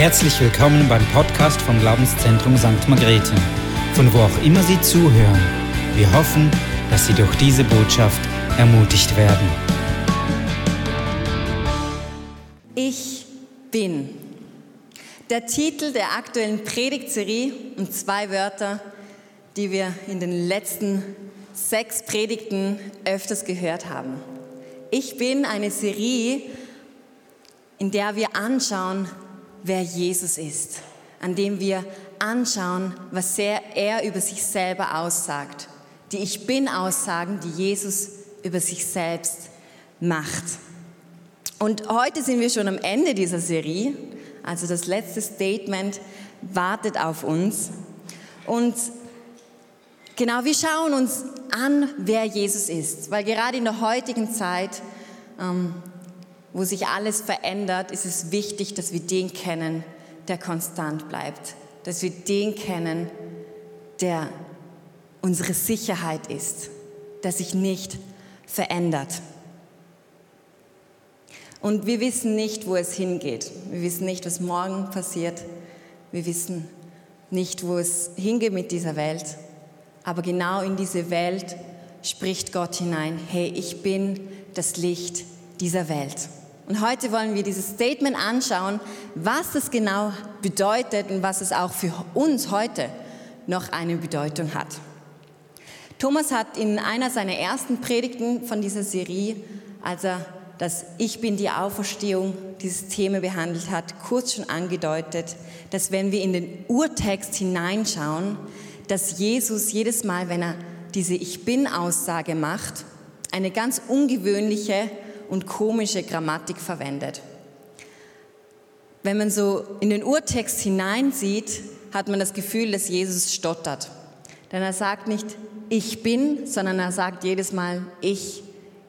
Herzlich willkommen beim Podcast vom Glaubenszentrum St. Margrethe, von wo auch immer Sie zuhören. Wir hoffen, dass Sie durch diese Botschaft ermutigt werden. Ich bin. Der Titel der aktuellen Predigtserie und zwei Wörter, die wir in den letzten sechs Predigten öfters gehört haben. Ich bin eine Serie, in der wir anschauen, wer Jesus ist, an dem wir anschauen, was er über sich selber aussagt. Die Ich Bin-Aussagen, die Jesus über sich selbst macht. Und heute sind wir schon am Ende dieser Serie, also das letzte Statement wartet auf uns. Und genau, wir schauen uns an, wer Jesus ist, weil gerade in der heutigen Zeit ähm, wo sich alles verändert, ist es wichtig, dass wir den kennen, der konstant bleibt. Dass wir den kennen, der unsere Sicherheit ist, der sich nicht verändert. Und wir wissen nicht, wo es hingeht. Wir wissen nicht, was morgen passiert. Wir wissen nicht, wo es hingeht mit dieser Welt. Aber genau in diese Welt spricht Gott hinein, hey, ich bin das Licht dieser Welt. Und heute wollen wir dieses Statement anschauen, was das genau bedeutet und was es auch für uns heute noch eine Bedeutung hat. Thomas hat in einer seiner ersten Predigten von dieser Serie, als er das Ich bin die Auferstehung, dieses Thema behandelt hat, kurz schon angedeutet, dass wenn wir in den Urtext hineinschauen, dass Jesus jedes Mal, wenn er diese Ich bin Aussage macht, eine ganz ungewöhnliche und komische Grammatik verwendet. Wenn man so in den Urtext hineinsieht, hat man das Gefühl, dass Jesus stottert. Denn er sagt nicht, ich bin, sondern er sagt jedes Mal, ich,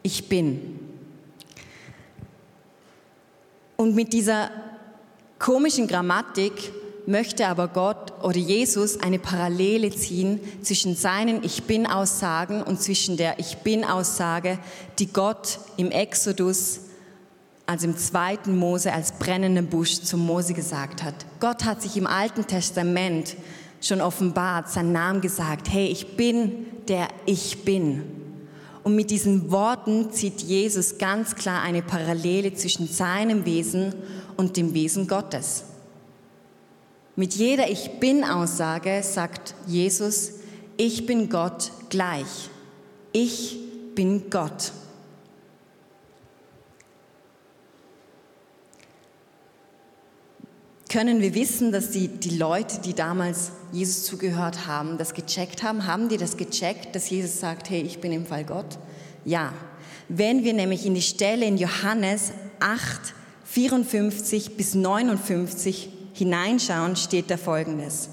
ich bin. Und mit dieser komischen Grammatik möchte aber Gott oder Jesus eine Parallele ziehen zwischen seinen Ich bin-Aussagen und zwischen der Ich bin-Aussage, die Gott im Exodus, also im zweiten Mose, als brennenden Busch zum Mose gesagt hat. Gott hat sich im Alten Testament schon offenbart, seinen Namen gesagt, hey, ich bin der Ich bin. Und mit diesen Worten zieht Jesus ganz klar eine Parallele zwischen seinem Wesen und dem Wesen Gottes. Mit jeder Ich bin-Aussage sagt Jesus, ich bin Gott gleich. Ich bin Gott. Können wir wissen, dass die, die Leute, die damals Jesus zugehört haben, das gecheckt haben? Haben die das gecheckt, dass Jesus sagt, hey, ich bin im Fall Gott? Ja. Wenn wir nämlich in die Stelle in Johannes 8, 54 bis 59 hineinschauen, steht da Folgendes.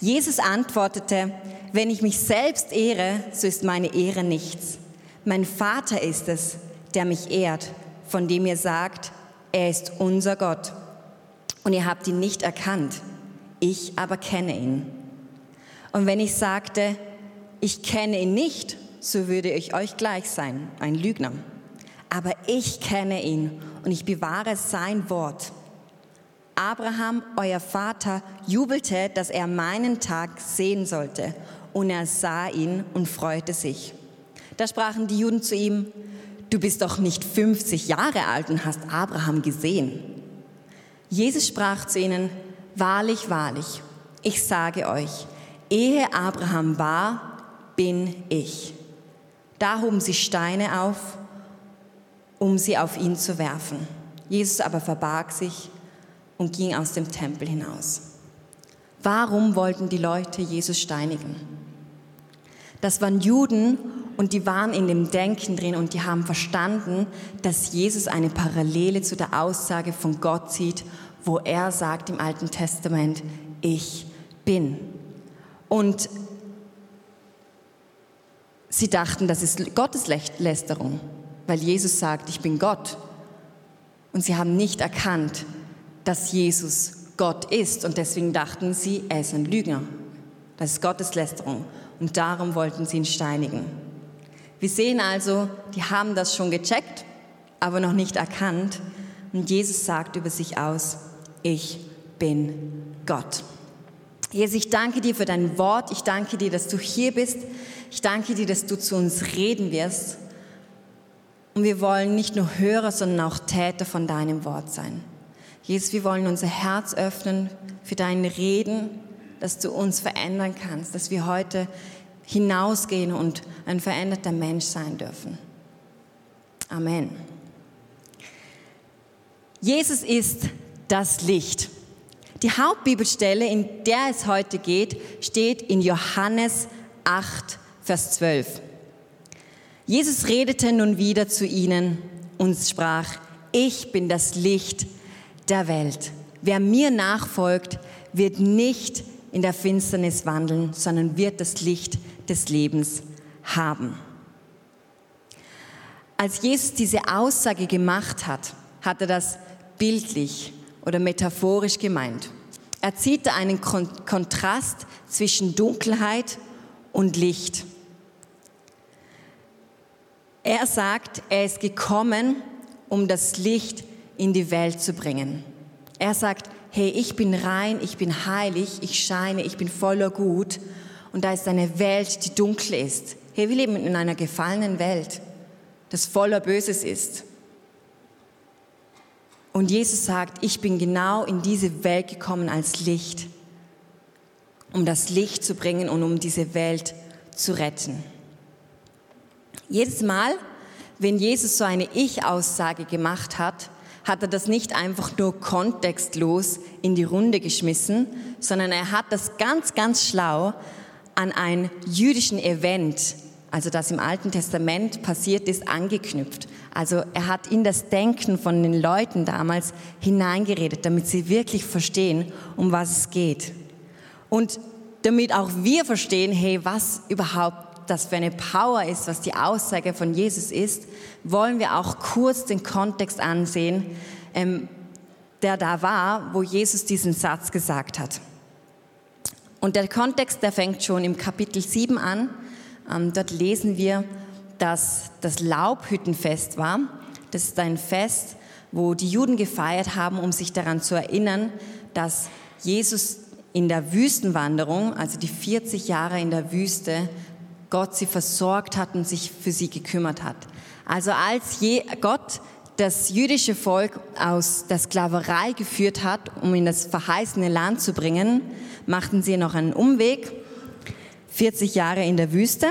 Jesus antwortete, wenn ich mich selbst ehre, so ist meine Ehre nichts. Mein Vater ist es, der mich ehrt, von dem ihr sagt, er ist unser Gott. Und ihr habt ihn nicht erkannt, ich aber kenne ihn. Und wenn ich sagte, ich kenne ihn nicht, so würde ich euch gleich sein, ein Lügner. Aber ich kenne ihn und ich bewahre sein Wort. Abraham, euer Vater, jubelte, dass er meinen Tag sehen sollte. Und er sah ihn und freute sich. Da sprachen die Juden zu ihm, du bist doch nicht 50 Jahre alt und hast Abraham gesehen. Jesus sprach zu ihnen, wahrlich, wahrlich, ich sage euch, ehe Abraham war, bin ich. Da hoben sie Steine auf, um sie auf ihn zu werfen. Jesus aber verbarg sich und ging aus dem Tempel hinaus. Warum wollten die Leute Jesus steinigen? Das waren Juden und die waren in dem Denken drin und die haben verstanden, dass Jesus eine Parallele zu der Aussage von Gott zieht, wo er sagt im Alten Testament, ich bin. Und sie dachten, das ist Gotteslästerung, weil Jesus sagt, ich bin Gott. Und sie haben nicht erkannt, dass Jesus Gott ist und deswegen dachten sie, er ist ein Lügner. Das ist Gotteslästerung und darum wollten sie ihn steinigen. Wir sehen also, die haben das schon gecheckt, aber noch nicht erkannt und Jesus sagt über sich aus, ich bin Gott. Jesus, ich danke dir für dein Wort. Ich danke dir, dass du hier bist. Ich danke dir, dass du zu uns reden wirst. Und wir wollen nicht nur Hörer, sondern auch Täter von deinem Wort sein. Jesus, wir wollen unser Herz öffnen für dein Reden, dass du uns verändern kannst, dass wir heute hinausgehen und ein veränderter Mensch sein dürfen. Amen. Jesus ist das Licht. Die Hauptbibelstelle, in der es heute geht, steht in Johannes 8, Vers 12. Jesus redete nun wieder zu ihnen und sprach, ich bin das Licht der Welt. Wer mir nachfolgt, wird nicht in der Finsternis wandeln, sondern wird das Licht des Lebens haben. Als Jesus diese Aussage gemacht hat, hat er das bildlich oder metaphorisch gemeint. Er zieht da einen Kontrast zwischen Dunkelheit und Licht. Er sagt, er ist gekommen, um das Licht in die Welt zu bringen. Er sagt, hey, ich bin rein, ich bin heilig, ich scheine, ich bin voller Gut. Und da ist eine Welt, die dunkel ist. Hey, wir leben in einer gefallenen Welt, das voller Böses ist. Und Jesus sagt, ich bin genau in diese Welt gekommen als Licht, um das Licht zu bringen und um diese Welt zu retten. Jedes Mal, wenn Jesus so eine Ich-Aussage gemacht hat, hat er das nicht einfach nur kontextlos in die Runde geschmissen, sondern er hat das ganz, ganz schlau an ein jüdischen Event, also das im Alten Testament passiert ist, angeknüpft. Also er hat in das Denken von den Leuten damals hineingeredet, damit sie wirklich verstehen, um was es geht. Und damit auch wir verstehen, hey, was überhaupt das für eine Power ist, was die Aussage von Jesus ist, wollen wir auch kurz den Kontext ansehen, ähm, der da war, wo Jesus diesen Satz gesagt hat. Und der Kontext, der fängt schon im Kapitel 7 an. Ähm, dort lesen wir, dass das Laubhüttenfest war. Das ist ein Fest, wo die Juden gefeiert haben, um sich daran zu erinnern, dass Jesus in der Wüstenwanderung, also die 40 Jahre in der Wüste, Gott sie versorgt hat und sich für sie gekümmert hat. Also als Gott das jüdische Volk aus der Sklaverei geführt hat, um in das verheißene Land zu bringen, machten sie noch einen Umweg, 40 Jahre in der Wüste.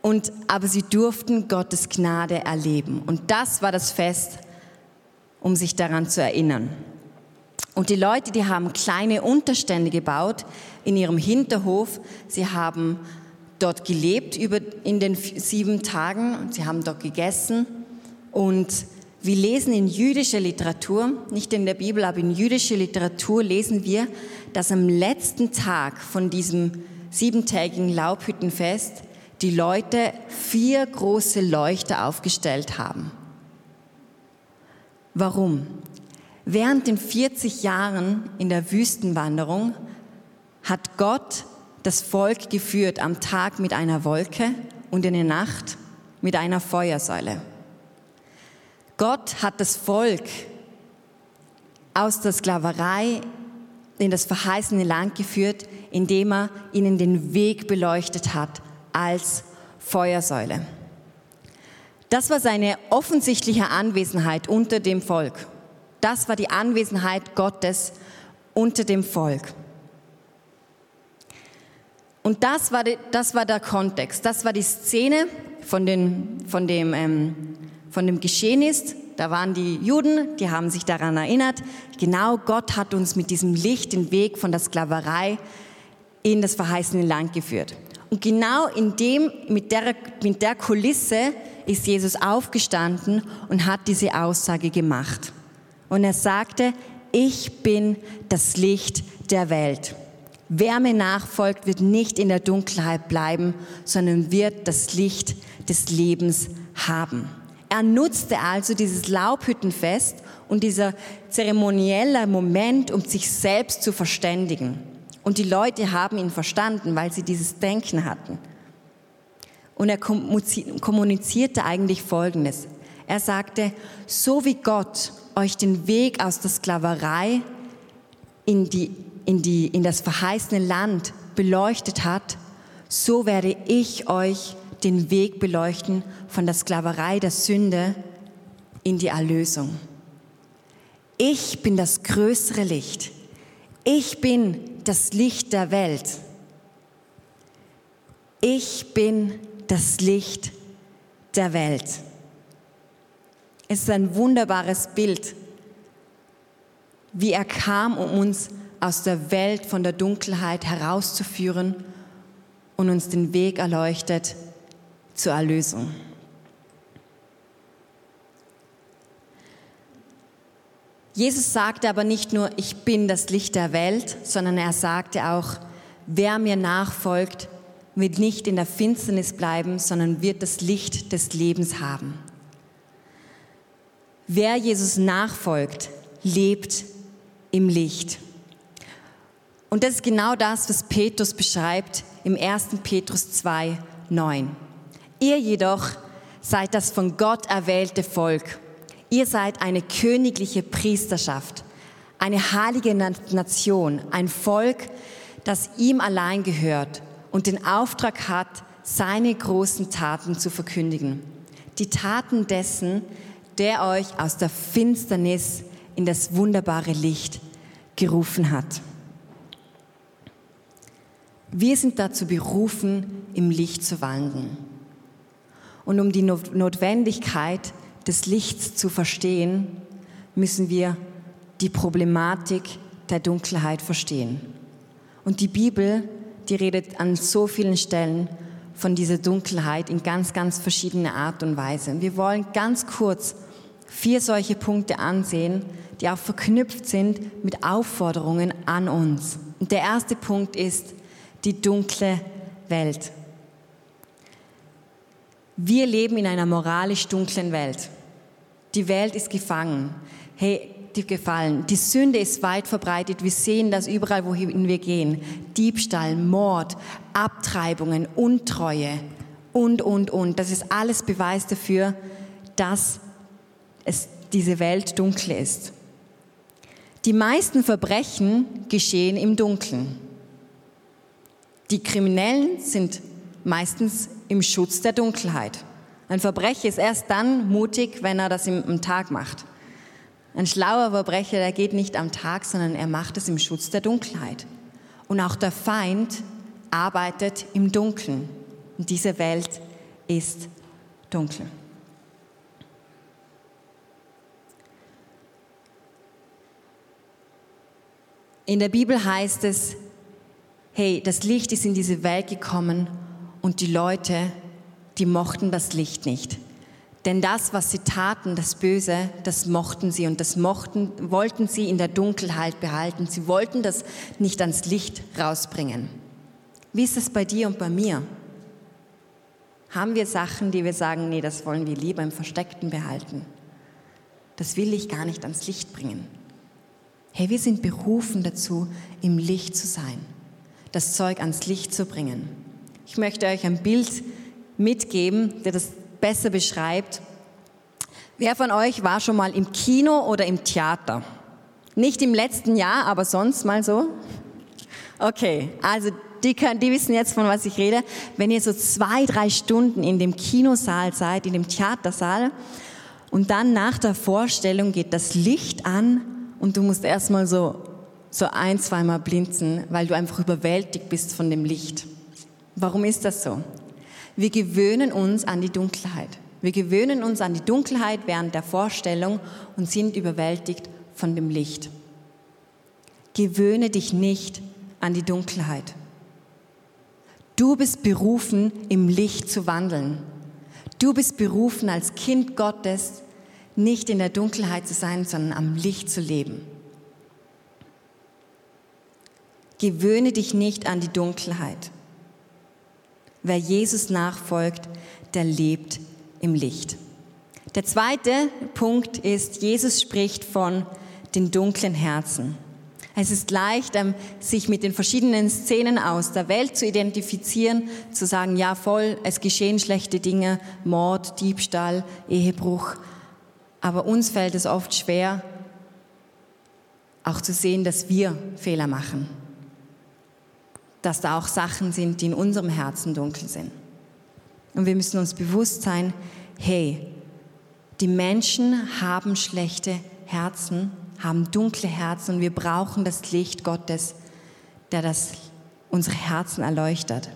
Und, aber sie durften Gottes Gnade erleben. Und das war das Fest, um sich daran zu erinnern. Und die Leute, die haben kleine Unterstände gebaut in ihrem Hinterhof. Sie haben dort gelebt über, in den sieben Tagen und sie haben dort gegessen. Und wir lesen in jüdischer Literatur, nicht in der Bibel, aber in jüdischer Literatur lesen wir, dass am letzten Tag von diesem siebentägigen Laubhüttenfest die Leute vier große Leuchter aufgestellt haben. Warum? Während den 40 Jahren in der Wüstenwanderung hat Gott das Volk geführt am Tag mit einer Wolke und in der Nacht mit einer Feuersäule. Gott hat das Volk aus der Sklaverei in das verheißene Land geführt, indem er ihnen den Weg beleuchtet hat als Feuersäule. Das war seine offensichtliche Anwesenheit unter dem Volk. Das war die Anwesenheit Gottes unter dem Volk. Und das war, die, das war der Kontext, das war die Szene von, den, von, dem, ähm, von dem Geschehnis. Da waren die Juden, die haben sich daran erinnert, genau Gott hat uns mit diesem Licht den Weg von der Sklaverei in das verheißene Land geführt. Und genau in dem, mit der, mit der Kulisse ist Jesus aufgestanden und hat diese Aussage gemacht. Und er sagte, ich bin das Licht der Welt. Wer mir nachfolgt, wird nicht in der Dunkelheit bleiben, sondern wird das Licht des Lebens haben. Er nutzte also dieses Laubhüttenfest und dieser zeremonielle Moment, um sich selbst zu verständigen. Und die Leute haben ihn verstanden, weil sie dieses Denken hatten. Und er kommunizierte eigentlich Folgendes. Er sagte, so wie Gott euch den Weg aus der Sklaverei in, die, in, die, in das verheißene Land beleuchtet hat, so werde ich euch den Weg beleuchten von der Sklaverei der Sünde in die Erlösung. Ich bin das größere Licht. Ich bin das Licht der Welt. Ich bin das Licht der Welt. Es ist ein wunderbares Bild, wie er kam, um uns aus der Welt von der Dunkelheit herauszuführen und uns den Weg erleuchtet zur Erlösung. Jesus sagte aber nicht nur, ich bin das Licht der Welt, sondern er sagte auch, wer mir nachfolgt, wird nicht in der Finsternis bleiben, sondern wird das Licht des Lebens haben. Wer Jesus nachfolgt, lebt im Licht. Und das ist genau das, was Petrus beschreibt im 1. Petrus 2, 9. Ihr jedoch seid das von Gott erwählte Volk Ihr seid eine königliche Priesterschaft, eine heilige Nation, ein Volk, das ihm allein gehört und den Auftrag hat, seine großen Taten zu verkündigen. Die Taten dessen, der euch aus der Finsternis in das wunderbare Licht gerufen hat. Wir sind dazu berufen, im Licht zu wandeln. Und um die Notwendigkeit des Lichts zu verstehen, müssen wir die Problematik der Dunkelheit verstehen. Und die Bibel, die redet an so vielen Stellen von dieser Dunkelheit in ganz, ganz verschiedene Art und Weise. Wir wollen ganz kurz vier solche Punkte ansehen, die auch verknüpft sind mit Aufforderungen an uns. Und der erste Punkt ist die dunkle Welt. Wir leben in einer moralisch dunklen Welt. Die Welt ist gefangen. Hey, die gefallen. Die Sünde ist weit verbreitet. Wir sehen das überall, wohin wir gehen. Diebstahl, Mord, Abtreibungen, Untreue und, und, und. Das ist alles Beweis dafür, dass es diese Welt dunkel ist. Die meisten Verbrechen geschehen im Dunkeln. Die Kriminellen sind meistens im Schutz der Dunkelheit. Ein Verbrecher ist erst dann mutig, wenn er das im, Tag macht. Ein schlauer Verbrecher, der geht nicht am Tag, sondern er macht es im Schutz der Dunkelheit. Und auch der Feind arbeitet im Dunkeln. Und diese Welt ist dunkel. In der Bibel heißt es, hey, das Licht ist in diese Welt gekommen und die Leute die mochten das Licht nicht. Denn das, was sie taten, das Böse, das mochten sie und das mochten, wollten sie in der Dunkelheit behalten. Sie wollten das nicht ans Licht rausbringen. Wie ist es bei dir und bei mir? Haben wir Sachen, die wir sagen, nee, das wollen wir lieber im Versteckten behalten? Das will ich gar nicht ans Licht bringen. Hey, wir sind berufen dazu, im Licht zu sein, das Zeug ans Licht zu bringen. Ich möchte euch ein Bild mitgeben, der das besser beschreibt. Wer von euch war schon mal im Kino oder im Theater? Nicht im letzten Jahr, aber sonst mal so? Okay, also die, können, die wissen jetzt, von was ich rede. Wenn ihr so zwei, drei Stunden in dem Kinosaal seid, in dem Theatersaal, und dann nach der Vorstellung geht das Licht an und du musst erstmal so, so ein, zweimal blinzen, weil du einfach überwältigt bist von dem Licht. Warum ist das so? Wir gewöhnen uns an die Dunkelheit. Wir gewöhnen uns an die Dunkelheit während der Vorstellung und sind überwältigt von dem Licht. Gewöhne dich nicht an die Dunkelheit. Du bist berufen, im Licht zu wandeln. Du bist berufen, als Kind Gottes nicht in der Dunkelheit zu sein, sondern am Licht zu leben. Gewöhne dich nicht an die Dunkelheit. Wer Jesus nachfolgt, der lebt im Licht. Der zweite Punkt ist, Jesus spricht von den dunklen Herzen. Es ist leicht, ähm, sich mit den verschiedenen Szenen aus der Welt zu identifizieren, zu sagen, ja voll, es geschehen schlechte Dinge, Mord, Diebstahl, Ehebruch. Aber uns fällt es oft schwer, auch zu sehen, dass wir Fehler machen. Dass da auch Sachen sind, die in unserem Herzen dunkel sind. Und wir müssen uns bewusst sein, hey, die Menschen haben schlechte Herzen, haben dunkle Herzen und wir brauchen das Licht Gottes, der das unsere Herzen erleuchtet.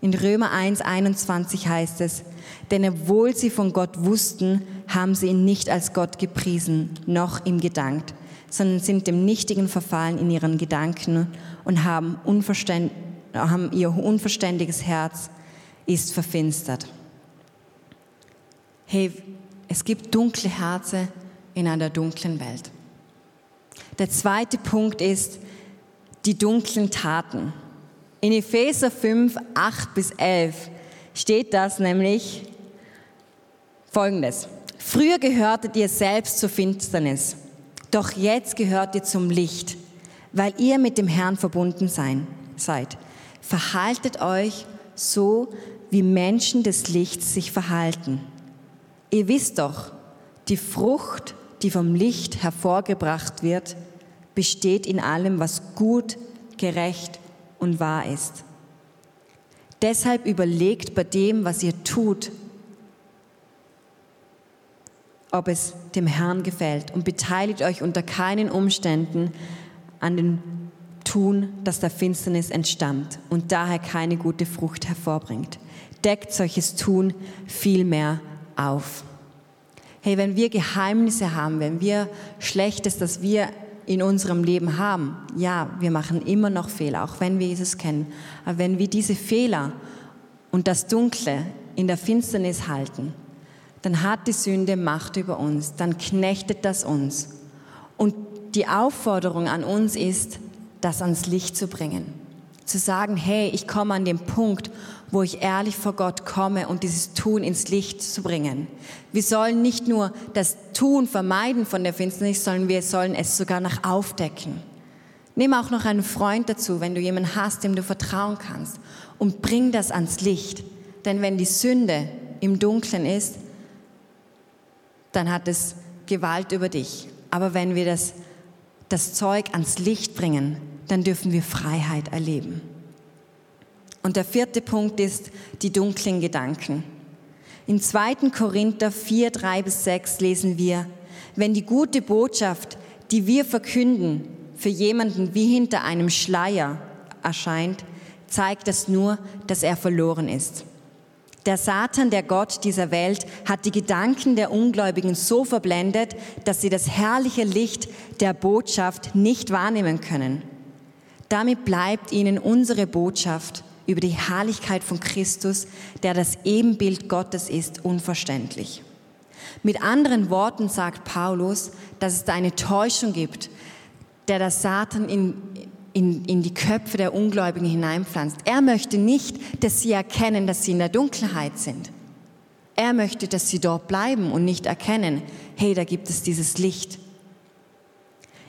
In Römer 1, 21 heißt es, denn obwohl sie von Gott wussten, haben sie ihn nicht als Gott gepriesen, noch ihm gedankt, sondern sind dem Nichtigen verfallen in ihren Gedanken und haben, unverständ, haben ihr unverständiges Herz ist verfinstert. Hey, es gibt dunkle Herzen in einer dunklen Welt. Der zweite Punkt ist die dunklen Taten. In Epheser 5, 8 bis 11 steht das nämlich folgendes. Früher gehörtet ihr selbst zur Finsternis, doch jetzt gehört ihr zum Licht, weil ihr mit dem Herrn verbunden sein, seid. Verhaltet euch so, wie Menschen des Lichts sich verhalten. Ihr wisst doch, die Frucht, die vom Licht hervorgebracht wird, besteht in allem, was gut, gerecht und wahr ist. Deshalb überlegt bei dem, was ihr tut, ob es dem Herrn gefällt und beteiligt euch unter keinen Umständen an dem Tun, das der Finsternis entstammt und daher keine gute Frucht hervorbringt. Deckt solches Tun vielmehr auf. Hey, wenn wir Geheimnisse haben, wenn wir Schlechtes, das wir in unserem Leben haben, ja, wir machen immer noch Fehler, auch wenn wir Jesus kennen. Aber wenn wir diese Fehler und das Dunkle in der Finsternis halten, dann hat die Sünde Macht über uns, dann knechtet das uns. Und die Aufforderung an uns ist, das ans Licht zu bringen. Zu sagen, hey, ich komme an den Punkt, wo ich ehrlich vor Gott komme und dieses Tun ins Licht zu bringen. Wir sollen nicht nur das Tun vermeiden von der Finsternis, sondern wir sollen es sogar noch aufdecken. Nimm auch noch einen Freund dazu, wenn du jemanden hast, dem du vertrauen kannst und bring das ans Licht. Denn wenn die Sünde im Dunkeln ist, dann hat es Gewalt über dich. Aber wenn wir das, das Zeug ans Licht bringen, dann dürfen wir Freiheit erleben. Und der vierte Punkt ist die dunklen Gedanken. In 2. Korinther 4, 3 bis 6 lesen wir, wenn die gute Botschaft, die wir verkünden, für jemanden wie hinter einem Schleier erscheint, zeigt das nur, dass er verloren ist. Der Satan, der Gott dieser Welt, hat die Gedanken der Ungläubigen so verblendet, dass sie das herrliche Licht der Botschaft nicht wahrnehmen können. Damit bleibt ihnen unsere Botschaft über die Herrlichkeit von Christus, der das Ebenbild Gottes ist, unverständlich. Mit anderen Worten sagt Paulus, dass es da eine Täuschung gibt, der das Satan in, in, in die Köpfe der Ungläubigen hineinpflanzt. Er möchte nicht, dass sie erkennen, dass sie in der Dunkelheit sind. Er möchte, dass sie dort bleiben und nicht erkennen, hey, da gibt es dieses Licht.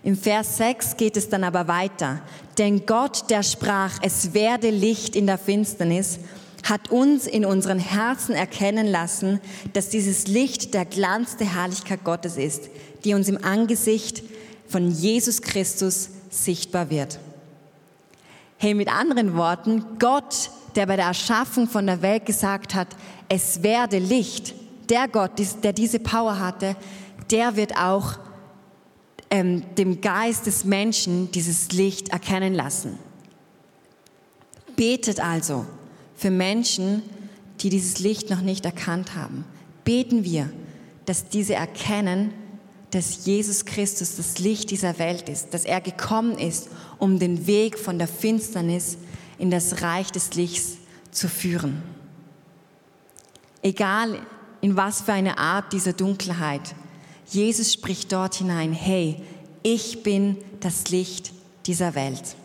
Im Vers 6 geht es dann aber weiter. Denn Gott, der sprach, es werde Licht in der Finsternis, hat uns in unseren Herzen erkennen lassen, dass dieses Licht der Glanz der Herrlichkeit Gottes ist, die uns im Angesicht von Jesus Christus sichtbar wird. Hey, mit anderen Worten, Gott, der bei der Erschaffung von der Welt gesagt hat, es werde Licht, der Gott, der diese Power hatte, der wird auch ähm, dem Geist des Menschen dieses Licht erkennen lassen. Betet also für Menschen, die dieses Licht noch nicht erkannt haben. Beten wir, dass diese erkennen, dass Jesus Christus das Licht dieser Welt ist, dass er gekommen ist, um den Weg von der Finsternis in das Reich des Lichts zu führen. Egal in was für eine Art dieser Dunkelheit Jesus spricht dort hinein, hey, ich bin das Licht dieser Welt.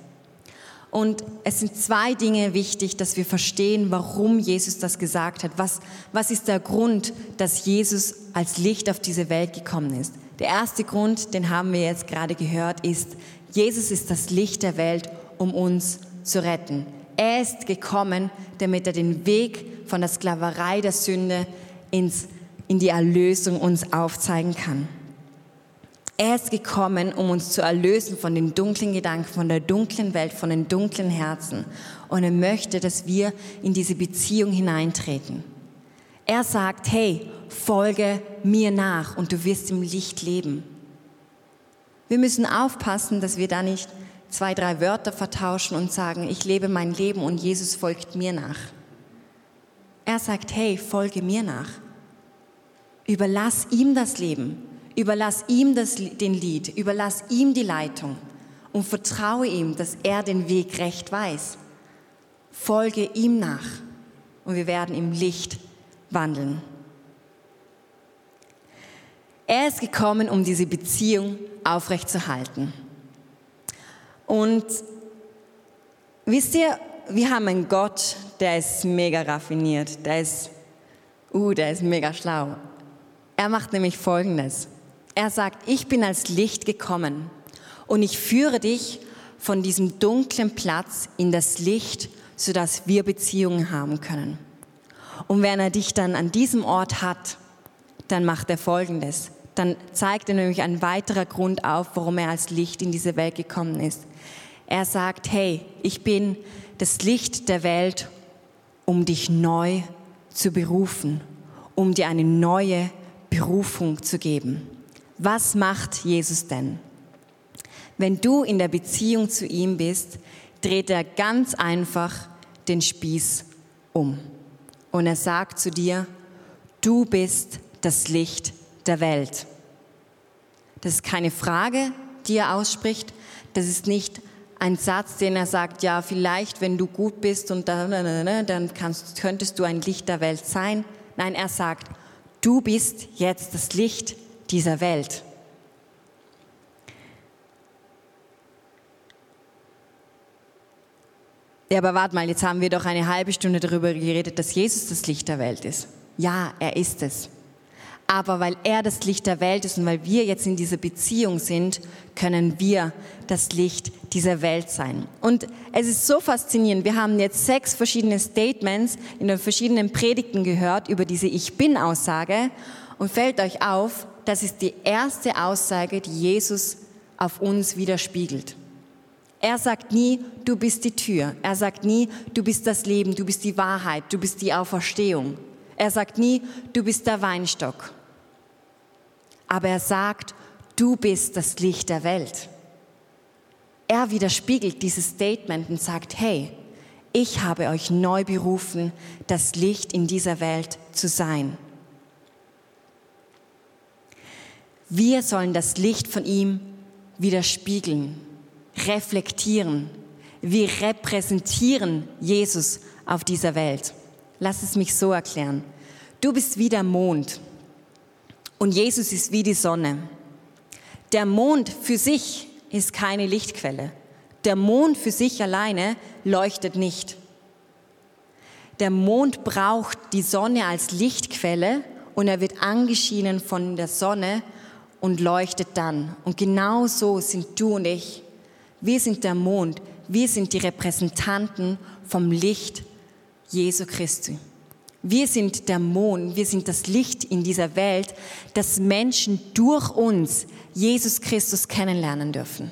Und es sind zwei Dinge wichtig, dass wir verstehen, warum Jesus das gesagt hat. Was, was ist der Grund, dass Jesus als Licht auf diese Welt gekommen ist? Der erste Grund, den haben wir jetzt gerade gehört, ist, Jesus ist das Licht der Welt, um uns zu retten. Er ist gekommen, damit er den Weg von der Sklaverei der Sünde ins in die Erlösung uns aufzeigen kann. Er ist gekommen, um uns zu erlösen von den dunklen Gedanken, von der dunklen Welt, von den dunklen Herzen. Und er möchte, dass wir in diese Beziehung hineintreten. Er sagt, hey, folge mir nach und du wirst im Licht leben. Wir müssen aufpassen, dass wir da nicht zwei, drei Wörter vertauschen und sagen, ich lebe mein Leben und Jesus folgt mir nach. Er sagt, hey, folge mir nach. Überlass ihm das Leben. Überlass ihm das, den Lied, überlass ihm die Leitung und vertraue ihm, dass er den Weg recht weiß. Folge ihm nach und wir werden im Licht wandeln. Er ist gekommen, um diese Beziehung aufrechtzuerhalten. Und wisst ihr, wir haben einen Gott, der ist mega raffiniert, der ist, uh, der ist mega schlau. Er macht nämlich Folgendes. Er sagt, ich bin als Licht gekommen und ich führe dich von diesem dunklen Platz in das Licht, sodass wir Beziehungen haben können. Und wenn er dich dann an diesem Ort hat, dann macht er Folgendes. Dann zeigt er nämlich ein weiterer Grund auf, warum er als Licht in diese Welt gekommen ist. Er sagt, hey, ich bin das Licht der Welt, um dich neu zu berufen, um dir eine neue Berufung zu geben. Was macht Jesus denn? Wenn du in der Beziehung zu ihm bist, dreht er ganz einfach den Spieß um. Und er sagt zu dir, du bist das Licht der Welt. Das ist keine Frage, die er ausspricht. Das ist nicht ein Satz, den er sagt, ja, vielleicht, wenn du gut bist und dann, dann kannst, könntest du ein Licht der Welt sein. Nein, er sagt, du bist jetzt das Licht dieser Welt. Ja, aber warte mal, jetzt haben wir doch eine halbe Stunde darüber geredet, dass Jesus das Licht der Welt ist. Ja, er ist es. Aber weil er das Licht der Welt ist und weil wir jetzt in dieser Beziehung sind, können wir das Licht dieser Welt sein. Und es ist so faszinierend. Wir haben jetzt sechs verschiedene Statements in den verschiedenen Predigten gehört über diese Ich bin-Aussage. Und fällt euch auf, das ist die erste Aussage, die Jesus auf uns widerspiegelt. Er sagt nie, du bist die Tür. Er sagt nie, du bist das Leben, du bist die Wahrheit, du bist die Auferstehung. Er sagt nie, du bist der Weinstock. Aber er sagt, du bist das Licht der Welt. Er widerspiegelt dieses Statement und sagt, hey, ich habe euch neu berufen, das Licht in dieser Welt zu sein. Wir sollen das Licht von ihm widerspiegeln, reflektieren. Wir repräsentieren Jesus auf dieser Welt. Lass es mich so erklären. Du bist wie der Mond und Jesus ist wie die Sonne. Der Mond für sich ist keine Lichtquelle. Der Mond für sich alleine leuchtet nicht. Der Mond braucht die Sonne als Lichtquelle und er wird angeschienen von der Sonne und leuchtet dann. Und genau so sind du und ich. Wir sind der Mond. Wir sind die Repräsentanten vom Licht Jesu Christi. Wir sind der Mond, wir sind das Licht in dieser Welt, dass Menschen durch uns Jesus Christus kennenlernen dürfen.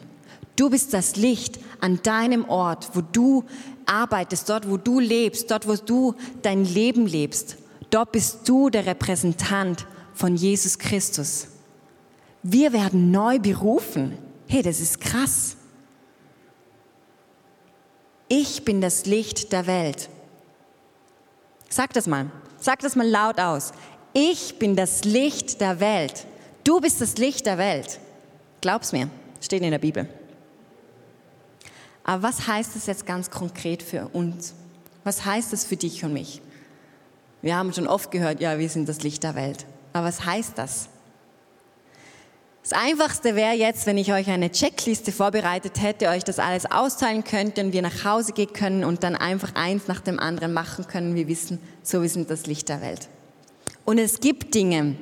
Du bist das Licht an deinem Ort, wo du arbeitest, dort, wo du lebst, dort, wo du dein Leben lebst. Dort bist du der Repräsentant von Jesus Christus. Wir werden neu berufen. Hey, das ist krass. Ich bin das Licht der Welt. Sag das mal. Sag das mal laut aus. Ich bin das Licht der Welt. Du bist das Licht der Welt. Glaub's mir. Steht in der Bibel. Aber was heißt das jetzt ganz konkret für uns? Was heißt das für dich und mich? Wir haben schon oft gehört, ja, wir sind das Licht der Welt. Aber was heißt das? Das Einfachste wäre jetzt, wenn ich euch eine Checkliste vorbereitet hätte, euch das alles austeilen könnte und wir nach Hause gehen können und dann einfach eins nach dem anderen machen können. Wir wissen, so wir sind das Licht der Welt. Und es gibt Dinge,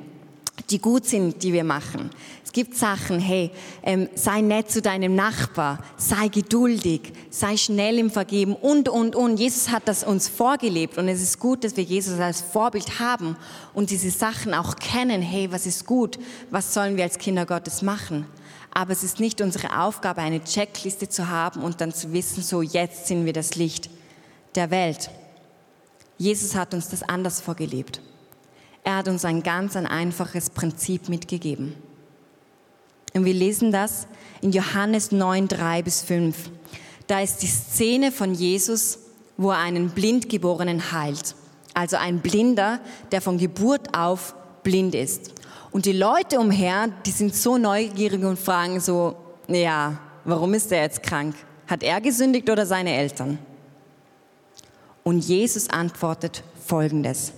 die gut sind, die wir machen. Es gibt Sachen, hey, ähm, sei nett zu deinem Nachbar, sei geduldig, sei schnell im Vergeben und, und, und. Jesus hat das uns vorgelebt und es ist gut, dass wir Jesus als Vorbild haben und diese Sachen auch kennen. Hey, was ist gut? Was sollen wir als Kinder Gottes machen? Aber es ist nicht unsere Aufgabe, eine Checkliste zu haben und dann zu wissen, so jetzt sind wir das Licht der Welt. Jesus hat uns das anders vorgelebt. Er hat uns ein ganz ein einfaches Prinzip mitgegeben. Und wir lesen das in Johannes 9, 3 bis 5. Da ist die Szene von Jesus, wo er einen Blindgeborenen heilt. Also ein Blinder, der von Geburt auf blind ist. Und die Leute umher, die sind so neugierig und fragen so, ja, warum ist er jetzt krank? Hat er gesündigt oder seine Eltern? Und Jesus antwortet folgendes.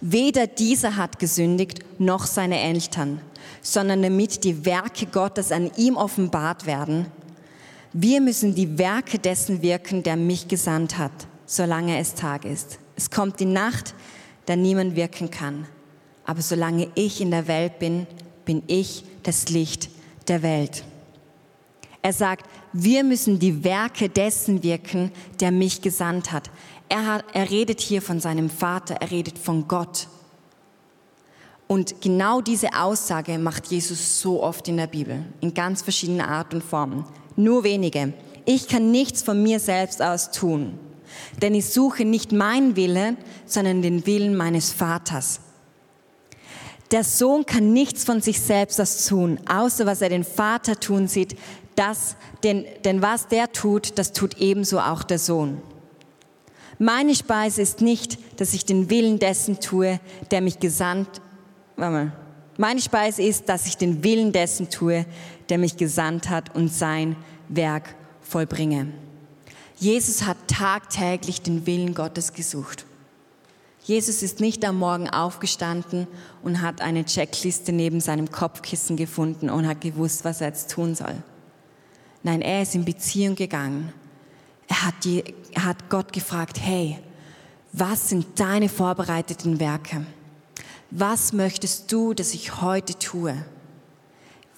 Weder dieser hat gesündigt, noch seine Eltern, sondern damit die Werke Gottes an ihm offenbart werden. Wir müssen die Werke dessen wirken, der mich gesandt hat, solange es Tag ist. Es kommt die Nacht, da niemand wirken kann. Aber solange ich in der Welt bin, bin ich das Licht der Welt. Er sagt, wir müssen die Werke dessen wirken, der mich gesandt hat. Er, hat, er redet hier von seinem Vater, er redet von Gott. Und genau diese Aussage macht Jesus so oft in der Bibel, in ganz verschiedenen Art und Formen. Nur wenige. Ich kann nichts von mir selbst aus tun, denn ich suche nicht meinen Willen, sondern den Willen meines Vaters. Der Sohn kann nichts von sich selbst aus tun, außer was er den Vater tun sieht, das, denn, denn was der tut, das tut ebenso auch der Sohn. Meine Speise ist nicht, dass ich den Willen dessen tue, der mich gesandt, mal, meine Speise ist, dass ich den Willen dessen tue, der mich gesandt hat und sein Werk vollbringe. Jesus hat tagtäglich den Willen Gottes gesucht. Jesus ist nicht am Morgen aufgestanden und hat eine Checkliste neben seinem Kopfkissen gefunden und hat gewusst, was er jetzt tun soll. Nein, er ist in Beziehung gegangen. Er hat, die, er hat Gott gefragt, hey, was sind deine vorbereiteten Werke? Was möchtest du, dass ich heute tue?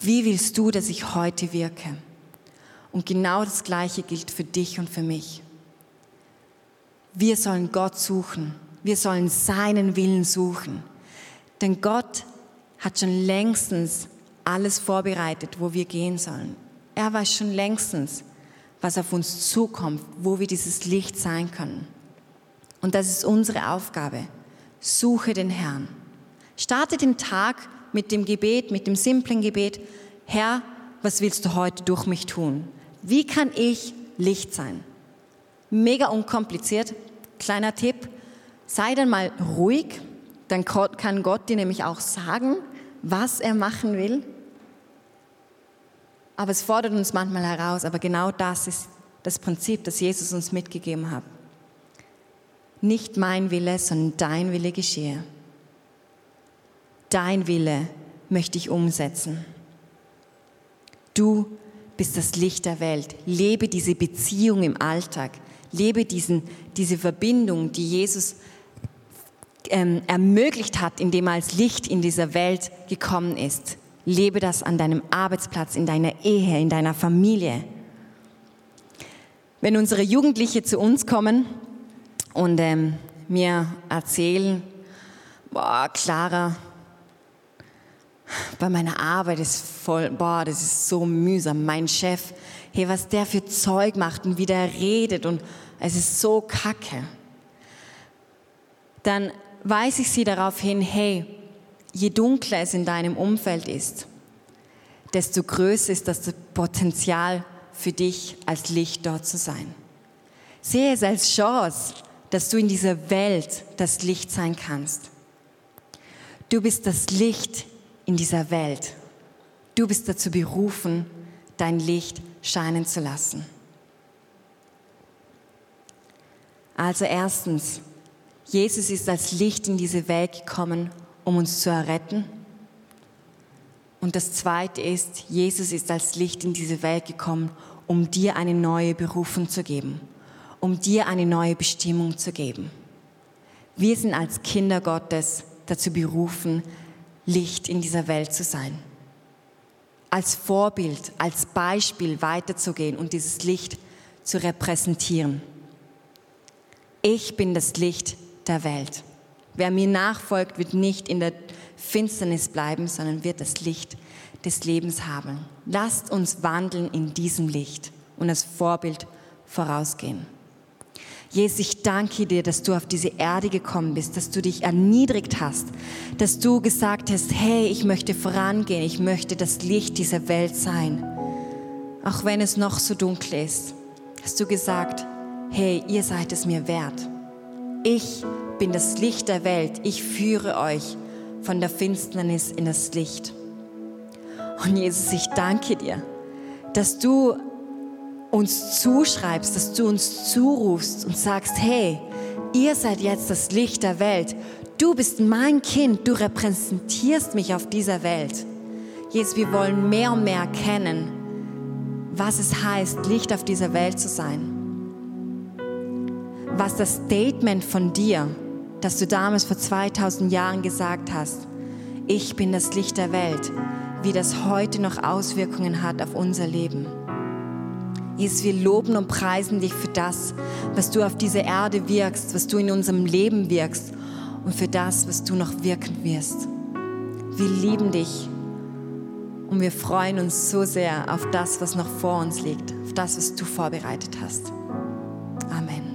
Wie willst du, dass ich heute wirke? Und genau das Gleiche gilt für dich und für mich. Wir sollen Gott suchen. Wir sollen seinen Willen suchen. Denn Gott hat schon längstens alles vorbereitet, wo wir gehen sollen. Er weiß schon längstens, was auf uns zukommt, wo wir dieses Licht sein können. Und das ist unsere Aufgabe. Suche den Herrn. Starte den Tag mit dem Gebet, mit dem simplen Gebet. Herr, was willst du heute durch mich tun? Wie kann ich Licht sein? Mega unkompliziert. Kleiner Tipp. Sei dann mal ruhig. Dann kann Gott dir nämlich auch sagen, was er machen will. Aber es fordert uns manchmal heraus, aber genau das ist das Prinzip, das Jesus uns mitgegeben hat. Nicht mein Wille, sondern dein Wille geschehe. Dein Wille möchte ich umsetzen. Du bist das Licht der Welt. Lebe diese Beziehung im Alltag. Lebe diesen, diese Verbindung, die Jesus ähm, ermöglicht hat, indem er als Licht in dieser Welt gekommen ist. Lebe das an deinem Arbeitsplatz, in deiner Ehe, in deiner Familie. Wenn unsere Jugendliche zu uns kommen und ähm, mir erzählen, boah, Clara, bei meiner Arbeit ist voll, boah, das ist so mühsam. Mein Chef, hey, was der für Zeug macht und wie der redet und es ist so kacke. Dann weise ich sie darauf hin, hey, je dunkler es in deinem Umfeld ist, desto größer ist das Potenzial für dich als Licht dort zu sein. Sehe es als Chance, dass du in dieser Welt das Licht sein kannst. Du bist das Licht in dieser Welt. Du bist dazu berufen, dein Licht scheinen zu lassen. Also erstens, Jesus ist als Licht in diese Welt gekommen, um uns zu erretten. Und das Zweite ist, Jesus ist als Licht in diese Welt gekommen, um dir eine neue Berufung zu geben, um dir eine neue Bestimmung zu geben. Wir sind als Kinder Gottes dazu berufen, Licht in dieser Welt zu sein. Als Vorbild, als Beispiel weiterzugehen und dieses Licht zu repräsentieren. Ich bin das Licht der Welt. Wer mir nachfolgt, wird nicht in der Finsternis bleiben, sondern wird das Licht des Lebens haben. Lasst uns wandeln in diesem Licht und als Vorbild vorausgehen. Jesus, ich danke dir, dass du auf diese Erde gekommen bist, dass du dich erniedrigt hast, dass du gesagt hast, hey, ich möchte vorangehen, ich möchte das Licht dieser Welt sein. Auch wenn es noch so dunkel ist, hast du gesagt, hey, ihr seid es mir wert. Ich bin das Licht der Welt, ich führe euch von der Finsternis in das Licht. Und Jesus, ich danke dir, dass du uns zuschreibst, dass du uns zurufst und sagst, hey, ihr seid jetzt das Licht der Welt. Du bist mein Kind, du repräsentierst mich auf dieser Welt. Jesus, wir wollen mehr und mehr erkennen, was es heißt, Licht auf dieser Welt zu sein. Was das Statement von dir, das du damals vor 2000 Jahren gesagt hast, ich bin das Licht der Welt, wie das heute noch Auswirkungen hat auf unser Leben. Jesus, wir loben und preisen dich für das, was du auf dieser Erde wirkst, was du in unserem Leben wirkst und für das, was du noch wirken wirst. Wir lieben dich und wir freuen uns so sehr auf das, was noch vor uns liegt, auf das, was du vorbereitet hast. Amen.